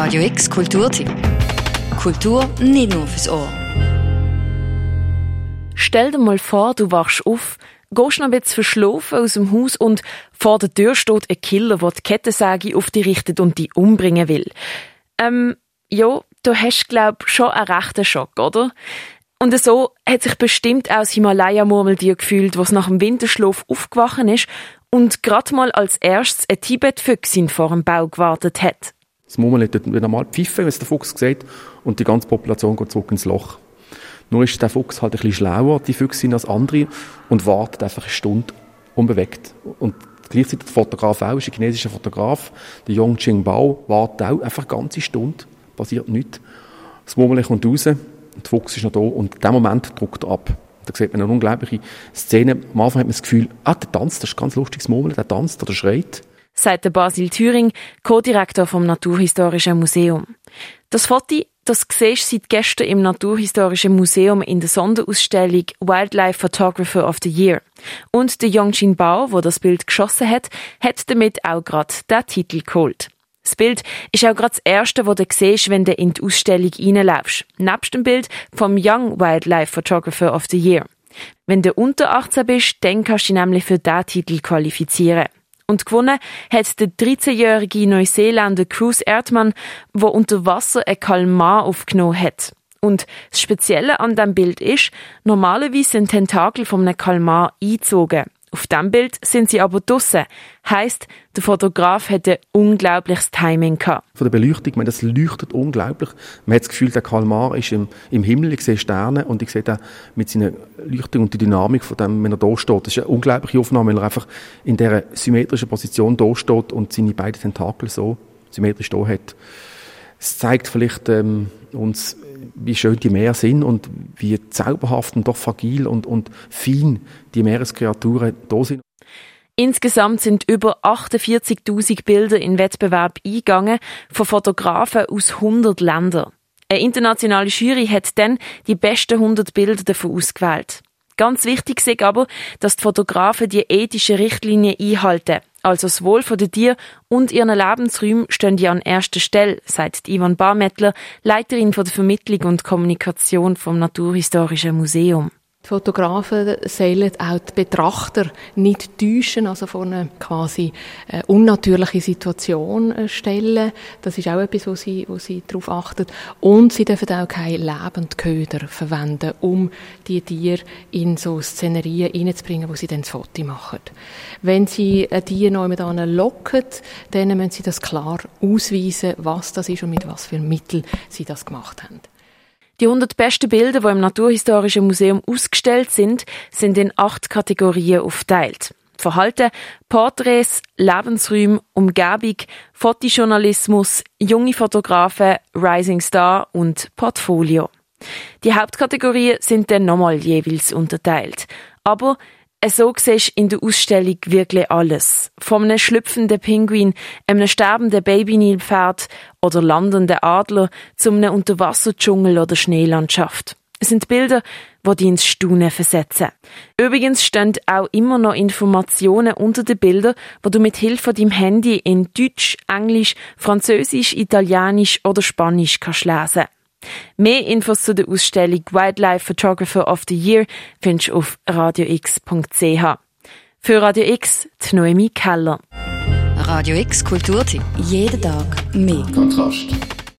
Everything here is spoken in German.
Radio X Kulturtipp. Kultur nicht nur fürs Ohr. Stell dir mal vor, du wachst auf, gehst noch ein bisschen verschlafen aus dem Haus und vor der Tür steht ein Killer, der die Kettensäge auf dich richtet und dich umbringen will. Ähm, ja, du hast, glaub schon einen rechten Schock, oder? Und so hat sich bestimmt auch das Himalaya-Murmeltier gefühlt, was nach dem Winterschlaf aufgewachen ist und gerade mal als erstes eine Tibet-Füchsin vor dem Bau gewartet hat. Das Murmel hat wieder mal pfiffen, wenn es der Fuchs sieht, und die ganze Population geht zurück ins Loch. Nur ist der Fuchs halt ein bisschen schlauer, die Füchsin, als andere, und wartet einfach eine Stunde unbewegt. Und gleichzeitig der Fotograf auch, ist ein chinesischer Fotograf, der Yong Bao, wartet auch einfach eine ganze Stunde, passiert nichts. Das Murmel kommt raus, und der Fuchs ist noch da und in dem Moment druckt er ab. Da sieht man eine unglaubliche Szene. Am Anfang hat man das Gefühl, ah, der tanzt, das ist ein ganz lustiges Murmeln, der tanzt oder schreit. Sagt der Basil Thüring, Co-Direktor vom Naturhistorischen Museum. Das Foto, das siehst du seit gestern im Naturhistorischen Museum in der Sonderausstellung Wildlife Photographer of the Year. Und der Yongjin Bao, wo das Bild geschossen hat, hat damit auch gerade den Titel geholt. Das Bild ist auch gerade das erste, das du siehst, wenn du in die Ausstellung reinläufst. Nebst dem Bild vom Young Wildlife Photographer of the Year. Wenn du unter 18 bist, dann kannst du dich nämlich für diesen Titel qualifizieren. Und gewonnen hat der 13-jährige Neuseeländer Cruz Erdmann, der unter Wasser ein Kalmar aufgenommen hat. Und das Spezielle an dem Bild ist, normalerweise sind Tentakel von einem Kalmar eingezogen. Auf dem Bild sind sie aber draussen. Heißt, der Fotograf hätte unglaubliches Timing gehabt. Von der Beleuchtung, man, das leuchtet unglaublich. Man hat das Gefühl, der Kalmar ist im, im Himmel, ich sehe Sterne und ich sehe da mit seiner Leuchtung und der Dynamik von dem, wenn er da steht. Das ist eine unglaubliche Aufnahme, weil er einfach in dieser symmetrischen Position da steht und seine beiden Tentakel so symmetrisch da hat. Es zeigt vielleicht ähm, uns wie schön die Meere sind und wie zauberhaft und doch fragil und, und fein die Meereskreaturen da sind. Insgesamt sind über 48.000 Bilder in Wettbewerb eingegangen von Fotografen aus 100 Ländern. Eine internationale Jury hat dann die besten 100 Bilder davon ausgewählt. Ganz wichtig ist aber, dass die Fotografen die ethischen Richtlinien einhalten. Also das Wohl der Tiere und ihren Lebensräume stehen die an erster Stelle, sagt Ivan Barmettler, Leiterin der Vermittlung und Kommunikation vom Naturhistorischen Museum. Fotografen sollen auch die Betrachter nicht täuschen, also vor eine quasi äh, unnatürliche Situation äh, stellen. Das ist auch etwas, wo sie, wo sie darauf achten. Und sie dürfen auch keine Lebendköder verwenden, um die Tiere in so Szenerien hineinzubringen, wo sie dann das Foto machen. Wenn sie ein Tier neu mit locken, dann müssen sie das klar ausweisen, was das ist und mit was für Mitteln sie das gemacht haben. Die 100 besten Bilder, die im Naturhistorischen Museum ausgestellt sind, sind in acht Kategorien aufgeteilt. Verhalten, Porträts, Lebensräume, Umgebung, Fotojournalismus, junge Fotografen, Rising Star und Portfolio. Die Hauptkategorien sind dann nochmal jeweils unterteilt. Aber so siehst in der Ausstellung wirklich alles. Von einem schlüpfenden Pinguin, einem sterbenden Babynilpferd oder landenden Adler zu einem Unterwasserdschungel oder Schneelandschaft. Es sind Bilder, die dich ins Staunen versetzen. Übrigens stehen auch immer noch Informationen unter den Bildern, die du mit Hilfe deinem Handy in Deutsch, Englisch, Französisch, Italienisch oder Spanisch kannst lesen Mehr Infos zu der Ausstellung Wildlife Photographer of the Year findest du auf radiox.ch. Für Radio X, die Noemi Keller. Radio X Kulturtipp. Jeden Tag mehr. Kontrast.